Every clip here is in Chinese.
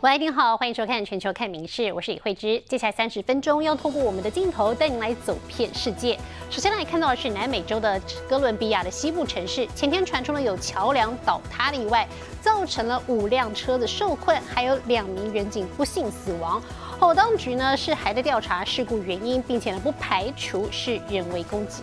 喂，您好，欢迎收看《全球看名事》，我是李慧芝。接下来三十分钟要透过我们的镜头带您来走遍世界。首先来看到的是南美洲的哥伦比亚的西部城市，前天传出了有桥梁倒塌的意外，造成了五辆车子受困，还有两名远警不幸死亡。后当局呢是还在调查事故原因，并且呢不排除是人为攻击。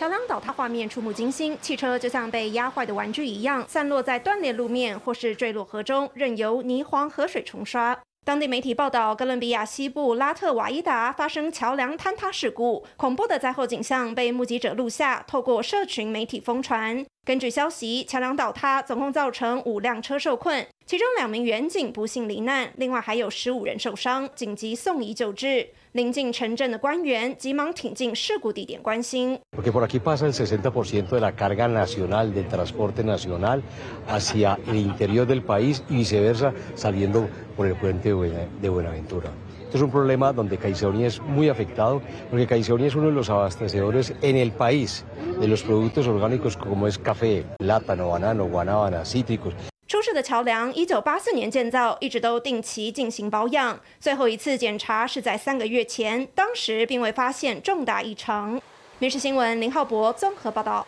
桥梁倒塌画面触目惊心，汽车就像被压坏的玩具一样，散落在断裂路面或是坠落河中，任由泥黄河水冲刷。当地媒体报道，哥伦比亚西部拉特瓦伊达发生桥梁坍塌事故，恐怖的灾后景象被目击者录下，透过社群媒体疯传。根据消息，桥梁倒塌总共造成五辆车受困，其中两名远警不幸罹难，另外还有十五人受伤，紧急送医救治。临近城镇的官员急忙挺进事故地点关心。Porque por aquí pasa el 60% de la carga nacional del transporte nacional hacia el interior del país y viceversa saliendo por el puente de Buenaventura. Esto es un problema donde Caicedonia es muy afectado porque Caicedonia es uno de los abastecedores en el país de los productos orgánicos como es café, plátano, banano, guanábana, cítricos. 出事的桥梁一九八四年建造，一直都定期进行保养。最后一次检查是在三个月前，当时并未发现重大异常。民事新闻林浩博综合报道。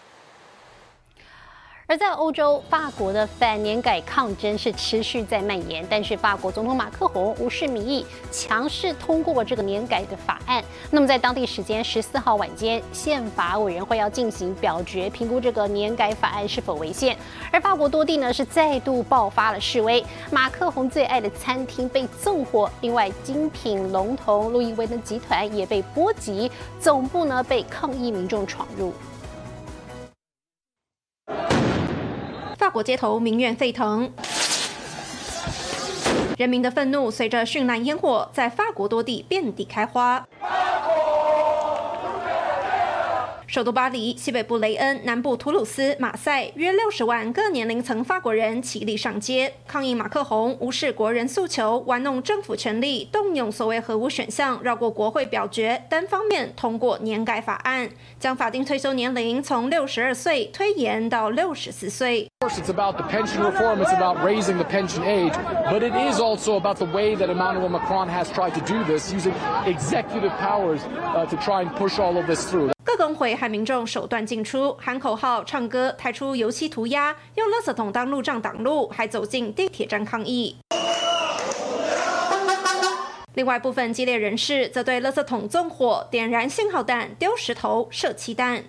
而在欧洲，法国的反年改抗争是持续在蔓延，但是法国总统马克龙无视民意，强势通过这个年改的法案。那么在当地时间十四号晚间，宪法委员会要进行表决，评估这个年改法案是否违宪。而法国多地呢是再度爆发了示威，马克龙最爱的餐厅被纵火，另外精品龙头路易威登集团也被波及，总部呢被抗议民众闯入。法国街头民怨沸腾，人民的愤怒随着绚烂烟火在法国多地遍地开花。首都巴黎、西北部雷恩、南部图鲁斯、马赛，约六十万各年龄层法国人齐力上街，抗议马克宏无视国人诉求，玩弄政府权力，动用所谓核武选项，绕过国会表决，单方面通过年改法案，将法定退休年龄从六十二岁推延到六十四岁。course, it's about the pension reform, it's about raising the pension age, but it is also about the way that Emmanuel Macron has tried to do this, using executive powers uh, to try and push all of this through. 各工会和民众手段进出，喊口号、唱歌、抬出油漆涂鸦，用垃圾桶当路障挡路，还走进地铁站抗议。另外部分激烈人士则对垃圾桶纵火、点燃信号弹、丢石头、射气弹。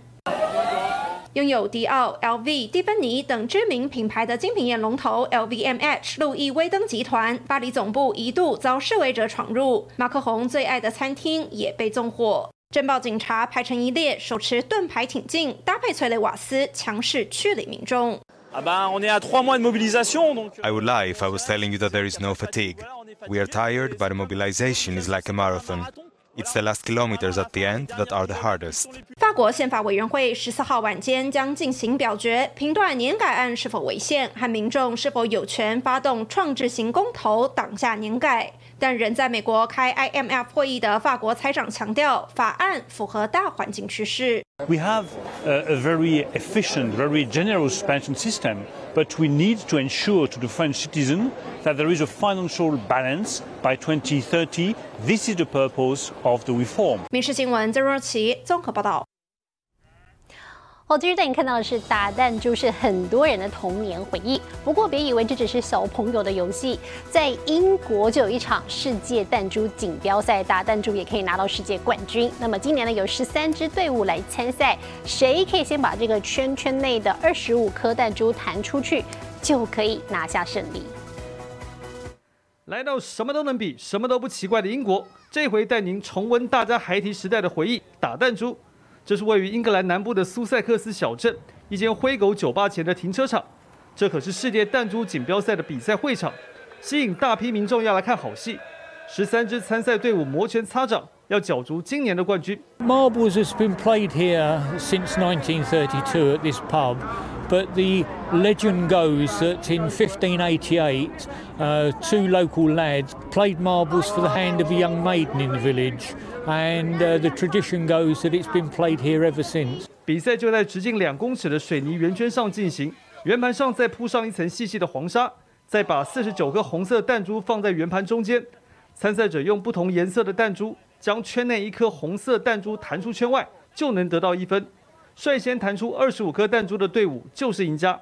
拥有迪奥、LV、蒂芬尼等知名品牌的精品业龙头 LVMH 路易威登集团巴黎总部一度遭示威者闯入，马克宏最爱的餐厅也被纵火。镇暴警察排成一列，手持盾牌挺进，搭配催泪瓦斯，强势驱离民众。I would lie if I was telling you that there is no fatigue. We are tired, but mobilization is like a marathon. It's the last kilometers at the end that are the hardest. 法国宪法委员会十四号晚间将进行表决，评断年改案是否违宪，和民众是否有权发动创制型公投挡下年改。但仍在美国开 IMF 会议的法国财长强调，法案符合大环境趋势。We have a, a very efficient, very generous pension system, but we need to ensure to the French citizen that there is a financial balance by 2030. This is the purpose of the reform. 民事新闻曾若琪综合报道。 好，今日带你看到的是打弹珠是很多人的童年回忆。不过别以为这只是小朋友的游戏，在英国就有一场世界弹珠锦标赛，打弹珠也可以拿到世界冠军。那么今年呢，有十三支队伍来参赛，谁可以先把这个圈圈内的二十五颗弹珠弹出去，就可以拿下胜利。来到什么都能比、什么都不奇怪的英国，这回带您重温大家孩提时代的回忆——打弹珠。这是位于英格兰南部的苏塞克斯小镇一间灰狗酒吧前的停车场，这可是世界弹珠锦标赛的比赛会场，吸引大批民众要来看好戏。十三支参赛队伍摩拳擦掌，要角逐今年的冠军。Marbles has been played here since 1932 at this pub, but the legend goes that in 1588, uh, two local lads played marbles for the hand of a young maiden in the village. and the tradition goes that it's been played here ever since. 比赛就在直径两公尺的水泥圆圈上进行，圆盘上再铺上一层细细的黄沙，再把四十九颗红色弹珠放在圆盘中间。参赛者用不同颜色的弹珠将圈内一颗红色弹珠弹出圈外，就能得到一分。率先弹出二十五颗弹珠的队伍就是赢家。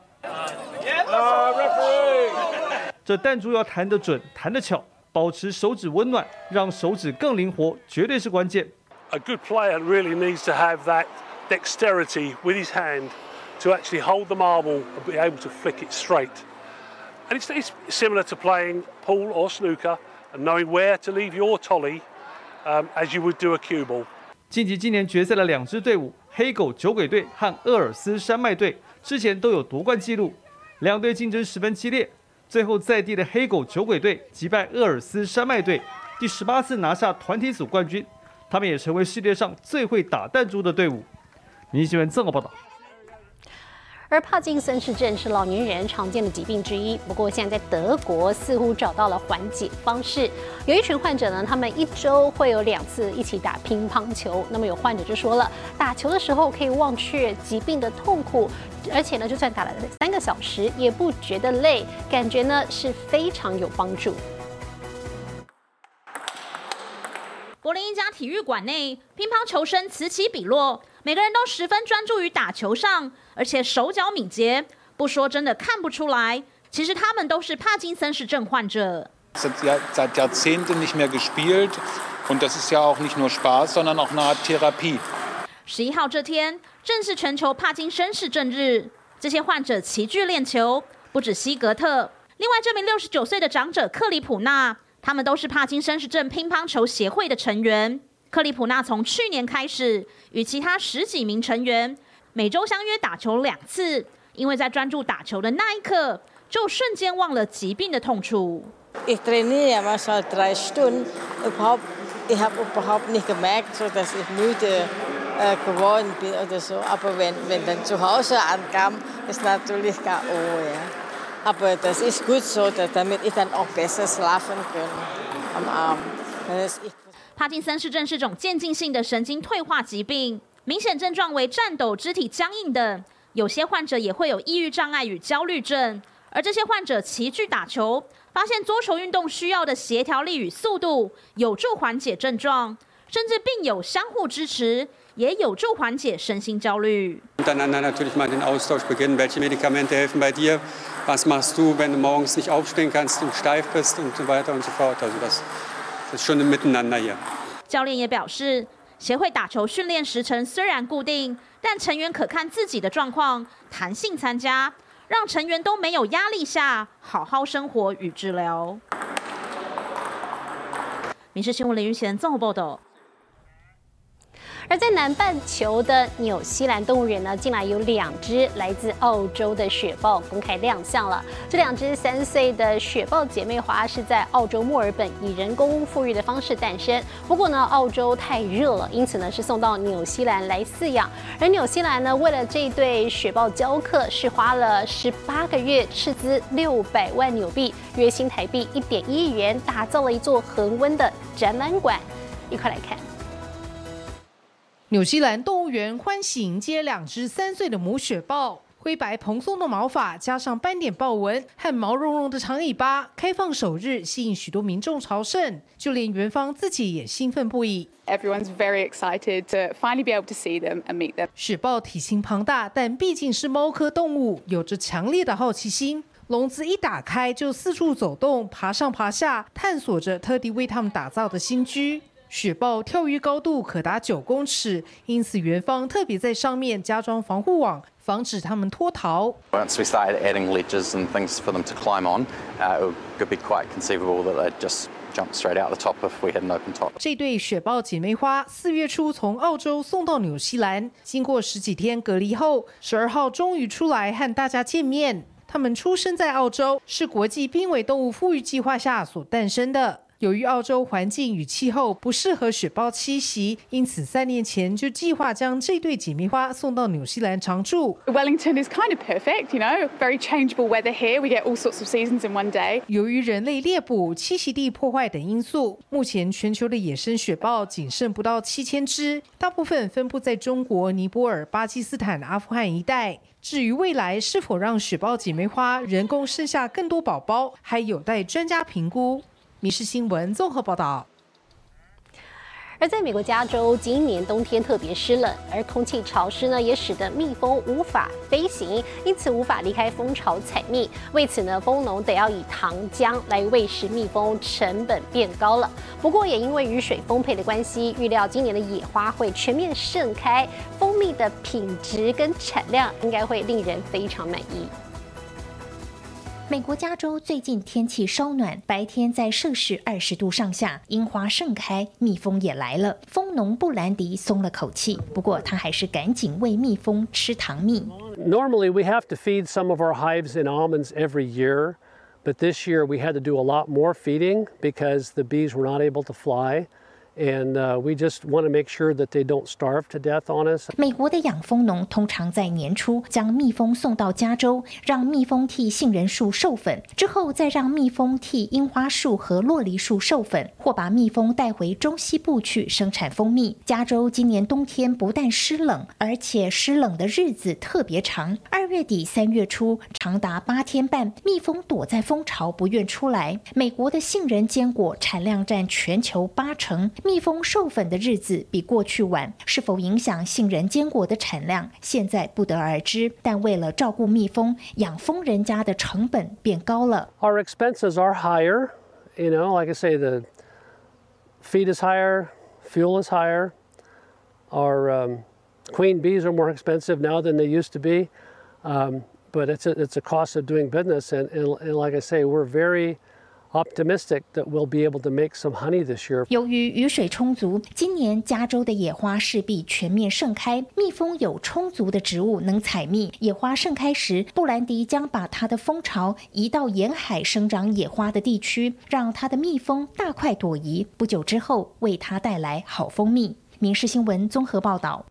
这弹珠要弹得准、弹得巧，保持手指温暖，让手指更灵活，绝对是关键。A good player really needs to have that dexterity with his hand to actually hold the marble and be able to flick it straight. And it's, it's similar to playing pool or snooker and knowing where to leave your tolly as you would do a cube 晋级今年决赛的两支队伍，黑狗酒鬼队和厄尔斯山脉队，之前都有夺冠记录，两队竞争十分激烈。最后在地的黑狗酒鬼队击败厄尔斯山脉队，第十八次拿下团体组冠军，他们也成为世界上最会打弹珠的队伍。明新闻综合报道。而帕金森氏症是老年人常见的疾病之一，不过现在在德国似乎找到了缓解方式。有一群患者呢，他们一周会有两次一起打乒乓球。那么有患者就说了，打球的时候可以忘却疾病的痛苦，而且呢，就算打了三个小时也不觉得累，感觉呢是非常有帮助。柏林一家体育馆内，乒乓球声此起彼落，每个人都十分专注于打球上，而且手脚敏捷。不说真的看不出来，其实他们都是帕金森氏症患者。Seit seit Jahrzehnten nicht mehr gespielt und das ist ja auch nicht nur Spaß, sondern auch eine Art Therapie. 十一号这天正是全球帕金森氏症日，这些患者齐聚练球，不止西格特，另外这名六十九岁的长者克里普纳。他们都是帕金森氏症乒乓球协会的成员。克里普纳从去年开始，与其他十几名成员每周相约打球两次，因为在专注打球的那一刻，就瞬间忘了疾病的痛楚。帕金森氏症是种渐进性的神经退化疾病，明显症状为颤抖、肢体僵硬等。有些患者也会有抑郁障碍与焦虑症，而这些患者齐聚打球，发现桌球运动需要的协调力与速度有助缓解症状，甚至病友相互支持。也有助缓解身心焦虑。Schon Miteinander hier. 教练也表示，协会打球训练时程虽然固定，但成员可看自己的状况，弹性参加，让成员都没有压力下好好生活与治疗。民事新闻林玉贤综合报道。而在南半球的纽西兰动物园呢，近来有两只来自澳洲的雪豹公开亮相了。这两只三岁的雪豹姐妹花是在澳洲墨尔本以人工复育的方式诞生。不过呢，澳洲太热了，因此呢是送到纽西兰来饲养。而纽西兰呢，为了这对雪豹教课，是花了十八个月，斥资六百万纽币（约新台币一点一亿元），打造了一座恒温的展览馆。一块来看。纽西兰动物园欢喜迎接两只三岁的母雪豹，灰白蓬松的毛发加上斑点豹纹和毛茸茸的长尾巴，开放首日吸引许多民众朝圣，就连园方自己也兴奋不已。Everyone's very excited to finally be able to see them and meet them。雪豹体型庞大，但毕竟是猫科动物，有着强烈的好奇心。笼子一打开就四处走动，爬上爬下，探索着特地为它们打造的新居。雪豹跳跃高度可达九公尺，因此园方特别在上面加装防护网，防止它们脱逃。Once we started adding ledges and things for them to climb on, it could be quite conceivable that they'd just jump straight out the top if we had an open top. 这对雪豹姐妹花四月初从澳洲送到纽西兰，经过十几天隔离后，十二号终于出来和大家见面。它们出生在澳洲，是国际濒危动物富裕计划下所诞生的。由于澳洲环境与气候不适合雪豹栖息，因此三年前就计划将这对姐妹花送到纽西兰常住。Wellington is kind of perfect, you know, very changeable weather here. We get all sorts of seasons in one day. 由于人类猎捕、栖息地破坏等因素，目前全球的野生雪豹仅剩不到七千只，大部分分布在中国、尼泊尔、巴基斯坦、阿富汗一带。至于未来是否让雪豹姐妹花人工生下更多宝宝，还有待专家评估。《民事新闻》综合报道。而在美国加州，今年冬天特别湿冷，而空气潮湿呢，也使得蜜蜂无法飞行，因此无法离开蜂巢采蜜。为此呢，蜂农得要以糖浆来喂食蜜蜂，成本变高了。不过也因为雨水丰沛的关系，预料今年的野花会全面盛开，蜂蜜的品质跟产量应该会令人非常满意。美国加州最近天气稍暖，白天在摄氏二十度上下，樱花盛开，蜜蜂也来了。蜂农布兰迪松了口气，不过他还是赶紧喂蜜蜂吃糖蜜。Normally, we have to feed some of our hives in almonds every year, but this year we had to do a lot more feeding because the bees were not able to fly. And we just want to make sure that they don't starve to death on us. 美国的养蜂农通常在年初将蜜蜂送到加州，让蜜蜂替杏仁树授粉，之后再让蜜蜂替樱花树和洛梨树授粉，或把蜜蜂带回中西部去生产蜂蜜。加州今年冬天不但湿冷，而且湿冷的日子特别长，二月底三月初长达八天半，蜜蜂躲在蜂巢不愿出来。美国的杏仁坚果产量占全球八成。蜜蜂授粉的日子比过去晚，是否影响杏仁坚果的产量，现在不得而知。但为了照顾蜜蜂，养蜂人家的成本变高了。 Our expenses are higher. You know, like I say, the feed is higher, fuel is higher. Our um, queen bees are more expensive now than they used to be. Um, but it's a, it's a cost of doing business. And, and, and like I say, we're very optimistic that we'll be able to make some honey this year. 由于雨水充足，今年加州的野花势必全面盛开，蜜蜂有充足的植物能采蜜。野花盛开时，布兰迪将把它的蜂巢移到沿海生长野花的地区，让它的蜜蜂大快朵颐。不久之后，为它带来好蜂蜜。民事新闻综合报道。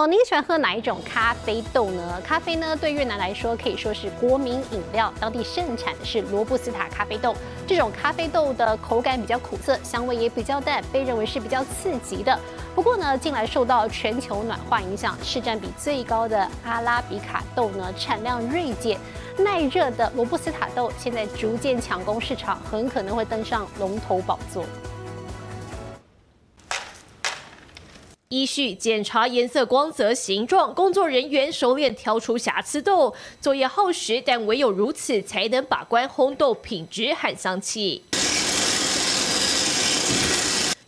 哦，您喜欢喝哪一种咖啡豆呢？咖啡呢，对越南来说可以说是国民饮料。当地盛产的是罗布斯塔咖啡豆，这种咖啡豆的口感比较苦涩，香味也比较淡，被认为是比较刺激的。不过呢，近来受到全球暖化影响，市占比最高的阿拉比卡豆呢产量锐减，耐热的罗布斯塔豆现在逐渐抢攻市场，很可能会登上龙头宝座。依序检查颜色、光泽、形状，工作人员熟练挑出瑕疵豆，作业耗时，但唯有如此才能把关烘豆品质和香气。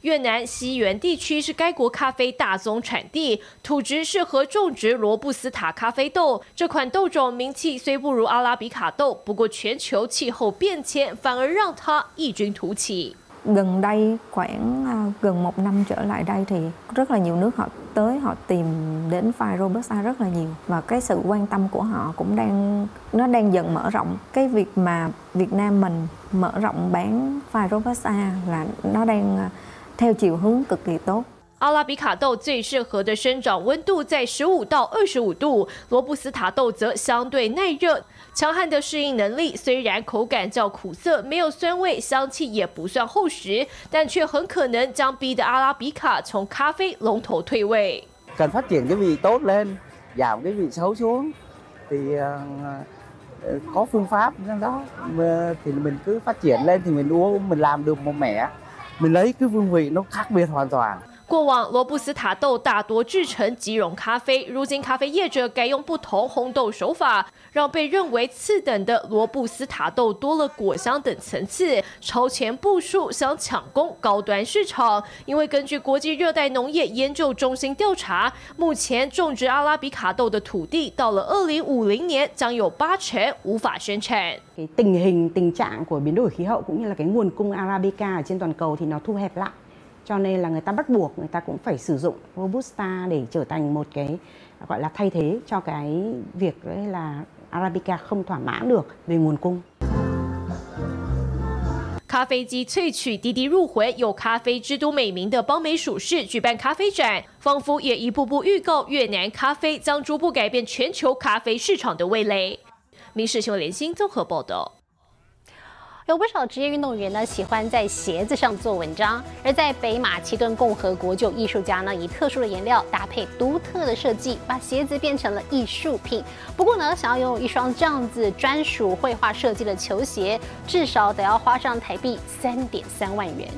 越南西原地区是该国咖啡大宗产地，土质适合种植罗布斯塔咖啡豆。这款豆种名气虽不如阿拉比卡豆，不过全球气候变迁反而让它异军突起。Gần đây khoảng à, gần một năm trở lại đây thì rất là nhiều nước họ tới họ tìm đến file robusta rất là nhiều. Và cái sự quan tâm của họ cũng đang, nó đang dần mở rộng. Cái việc mà Việt Nam mình mở rộng bán file robusta là nó đang à, theo chiều hướng cực kỳ tốt. 阿拉比卡豆最适合的生长温度在十五到二十五度，罗布斯塔豆则相对耐热，强悍的适应能力。虽然口感较苦涩，没有酸味，香气也不算厚实，但却很可能将逼得阿拉比卡从咖啡龙头退位。cần phát triển cái vị tốt lên, giảm cái vị xấu xuống thì có phương pháp đó thì mình cứ phát triển lên thì mình uống mình làm được một mẻ mình lấy cái hương vị nó khác biệt hoàn toàn 过往罗布斯塔豆大多制成即溶咖啡，如今咖啡业者改用不同烘豆手法，让被认为次等的罗布斯塔豆多了果香等层次，超前部署想抢攻高端市场。因为根据国际热带农业研究中心调查，目前种植阿拉比卡豆的土地到了二零五零年将有八成无法生产。cái tình hình tình trạng của biến đổi khí hậu cũng như là cái nguồn cung arabica ở trên toàn cầu thì nó thu hẹp lại cho nên là người ta bắt buộc người ta cũng phải sử dụng robusta để trở thành một cái gọi là thay thế cho cái việc đấy là arabica không thỏa mãn được về nguồn cung 咖啡机萃取滴滴入魂，有“咖啡之都”美名的邦美属市举办咖啡展，仿佛也一步步预告越南咖啡将逐步改变全球咖啡市场的味蕾。民事新闻联新综合报道。 有不少职业运动员呢喜欢在鞋子上做文章，而在北马其顿共和国就有艺术家呢以特殊的颜料搭配独特的设计，把鞋子变成了艺术品。不过呢，想要拥有一双这样子专属绘画设计的球鞋，至少得要花上台币三点三万元。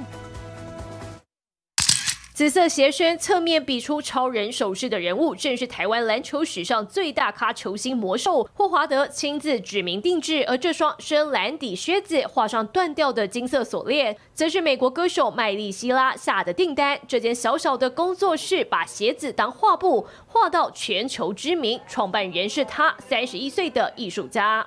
紫色鞋身侧面比出超人手势的人物，正是台湾篮球史上最大咖球星魔兽霍华德亲自指名定制。而这双深蓝底靴子画上断掉的金色锁链，则是美国歌手麦莉希拉下的订单。这间小小的工作室把鞋子当画布，画到全球知名。创办人是他，三十一岁的艺术家。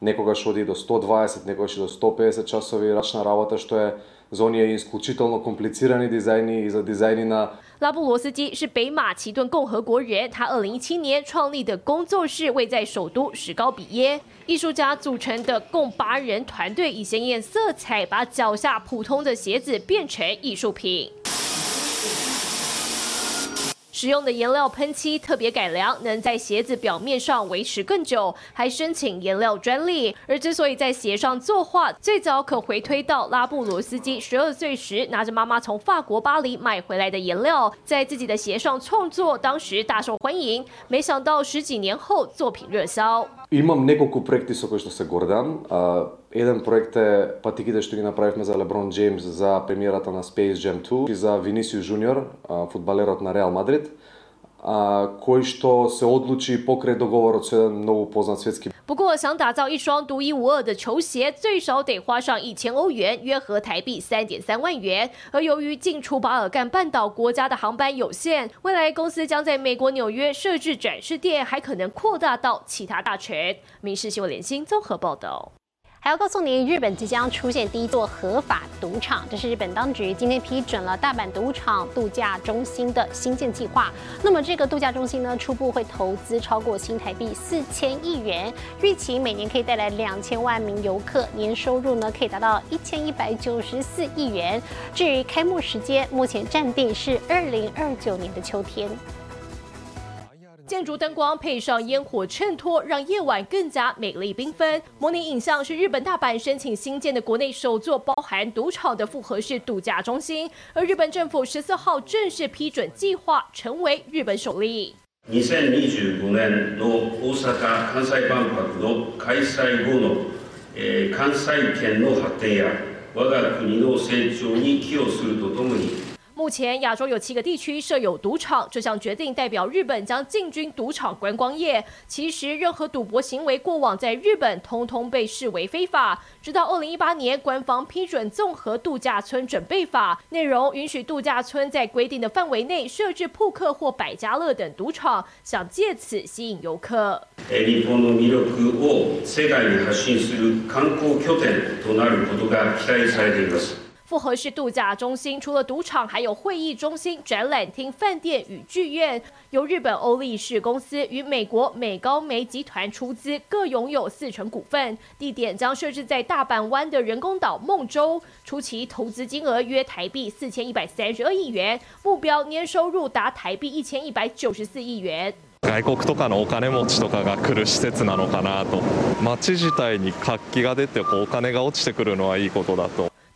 Generalno jedan projekt faka od 50 do 80 časa. Nekogaš odi do 120, nekogaš do 150 časovi račna работа, što je za oni isključitelno komplicirani dizajni i za dizajni na 拉布罗斯基是北马其顿共和国人，他二零一七年创立的工作室位在首都史高比耶。艺术家组成的共八人团队，以鲜艳色彩把脚下普通的鞋子变成艺术品。 使用的颜料喷漆特别改良，能在鞋子表面上维持更久，还申请颜料专利。而之所以在鞋上作画，最早可回推到拉布罗斯基十二岁时拿着妈妈从法国巴黎买回来的颜料，在自己的鞋上创作，当时大受欢迎。没想到十几年后作品热销。Имам неколку проекти со кои што се гордам. Еден проект е патиките што ги направивме за Леброн Джеймс за премиерата на Space Jam 2 и за Винисиус Жуниор, фудбалерот на Реал Мадрид. A, koji što se odluči pokraj dogovor od jedan mnogo poznat svetski 不过，想打造一双独一无二的球鞋，最少得花上一千欧元，约合台币三点三万元。而由于进出巴尔干半岛国家的航班有限，未来公司将在美国纽约设置展示店，还可能扩大到其他大城。民事新闻联新综合报道。还要告诉您，日本即将出现第一座合法赌场，这是日本当局今天批准了大阪赌场度假中心的新建计划。那么这个度假中心呢，初步会投资超过新台币四千亿元，预期每年可以带来两千万名游客，年收入呢可以达到一千一百九十四亿元。至于开幕时间，目前暂定是二零二九年的秋天。建筑灯光配上烟火衬托，让夜晚更加美丽缤纷。模拟影像是日本大阪申请新建的国内首座包含赌场的复合式度假中心，而日本政府十四号正式批准计划，成为日本首例。二千二十五年の大阪・関西万博の開催後の関西圏の発展や我が国の成長に寄与するとともに。 目前，亚洲有七个地区设有赌场。这项决定代表日本将进军赌场观光业。其实，任何赌博行为过往在日本通通被视为非法。直到二零一八年，官方批准综合度假村准备法，内容允许度假村在规定的范围内设置扑克或百家乐等赌场，想借此吸引游客。日本の魅力を世界に発信する観光拠点となることが期待されています。 复合式度假中心除了赌场，还有会议中心、展览厅、饭店与剧院。由日本欧力士公司与美国美高梅集团出资，各拥有四成股份。地点将设置在大阪湾的人工岛梦洲。初期投资金额约台币四千一百三十二亿元，目标年收入达台币一千一百九十四亿元。外国とかのお金持ちとかが来る施設なのかなと。街自体に活気が出て、こうお金が落ちてくるのはいいことだと。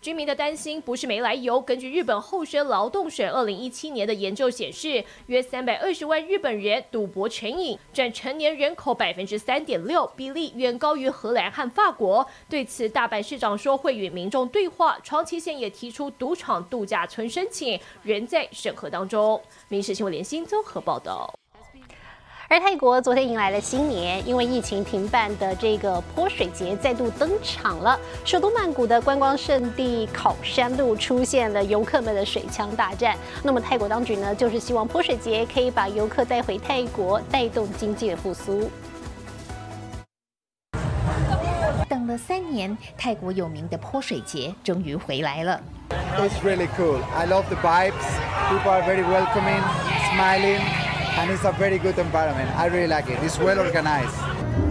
居民的担心不是没来由。根据日本厚生劳动省二零一七年的研究显示，约三百二十万日本人赌博成瘾，占成年人口百分之三点六，比例远高于荷兰和法国。对此，大阪市长说会与民众对话。长崎县也提出赌场度假村申请，仍在审核当中。民事新闻联新综合报道。而泰国昨天迎来了新年，因为疫情停办的这个泼水节再度登场了。首都曼谷的观光胜地考山路出现了游客们的水枪大战。那么泰国当局呢，就是希望泼水节可以把游客带回泰国，带动经济的复苏。等了三年，泰国有名的泼水节终于回来了。It's really cool. I love the vibes. People are very welcoming, smiling. And it's a very good environment. I really like it. It's well organized.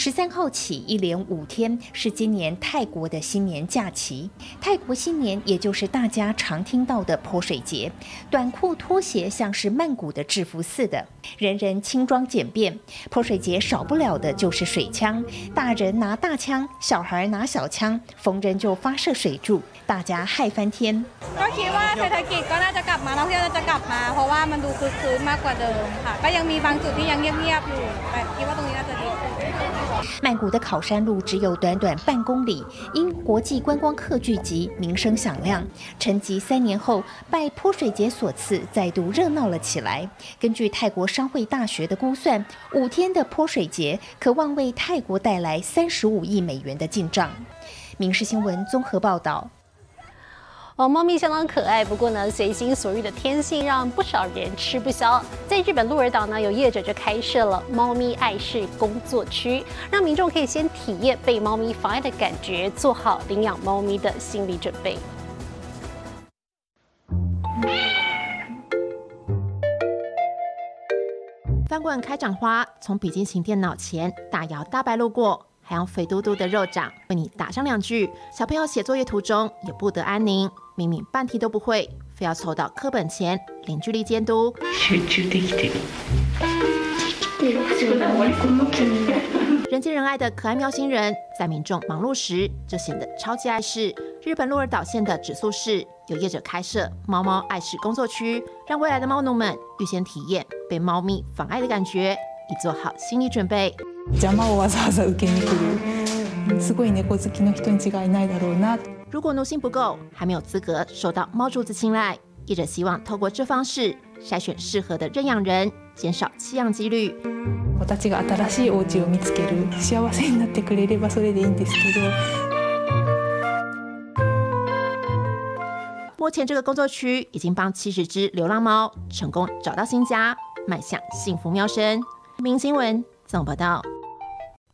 十三号起，一连五天是今年泰国的新年假期。泰国新年也就是大家常听到的泼水节，短裤拖鞋像是曼谷的制服似的，人人轻装简便。泼水节少不了的就是水枪，大人拿大枪，小孩拿小枪，逢人就发射水柱，大家嗨翻天。ก็คิดว่าเศรษฐกิจก็น่าจะกลับมาท่องเที่ยวจะกลับมาเพราะว่ามันดูคึกคืนมากกว่าเดิมค่ะก็ยังมีบางจุดที่ยังเงียบๆอยู่แต่คิดว่าตรงนี้น่าจะดี 曼谷的考山路只有短短半公里，因国际观光客聚集，名声响亮。沉寂三年后，拜泼水节所赐，再度热闹了起来。根据泰国商会大学的估算，五天的泼水节可望为泰国带来三十五亿美元的进账。民事新闻综合报道。哦，猫咪相当可爱，不过呢，随心所欲的天性让不少人吃不消。在日本鹿儿岛呢，有业者就开设了猫咪爱事工作区，让民众可以先体验被猫咪妨碍的感觉，做好领养猫咪的心理准备。翻滚开掌花，从笔记型电脑前大摇大摆路过。还用肥嘟嘟的肉掌为你打上两句。小朋友写作业途中也不得安宁，明明半题都不会，非要凑到课本前零距离监督。人见人爱的可爱喵星人，在民众忙碌时就显得超级碍事。日本鹿儿岛县的指宿市有业者开设猫猫爱事工作区，让未来的猫奴们预先体验被猫咪妨碍的感觉，以做好心理准备。邪魔をわざわざ受けに来るすごい猫好きの人に違いないだろうな。如果奴性不够，还没有资格受到猫主子青睐，业者希望透过这方式筛选适合的认养人，减少弃养几率。我たちが新しいお家を見つける幸せになってくれればそれでいいんですけど。目前这个工作区已经帮七十只流浪猫成功找到新家，迈向幸福喵生。明新闻总报道。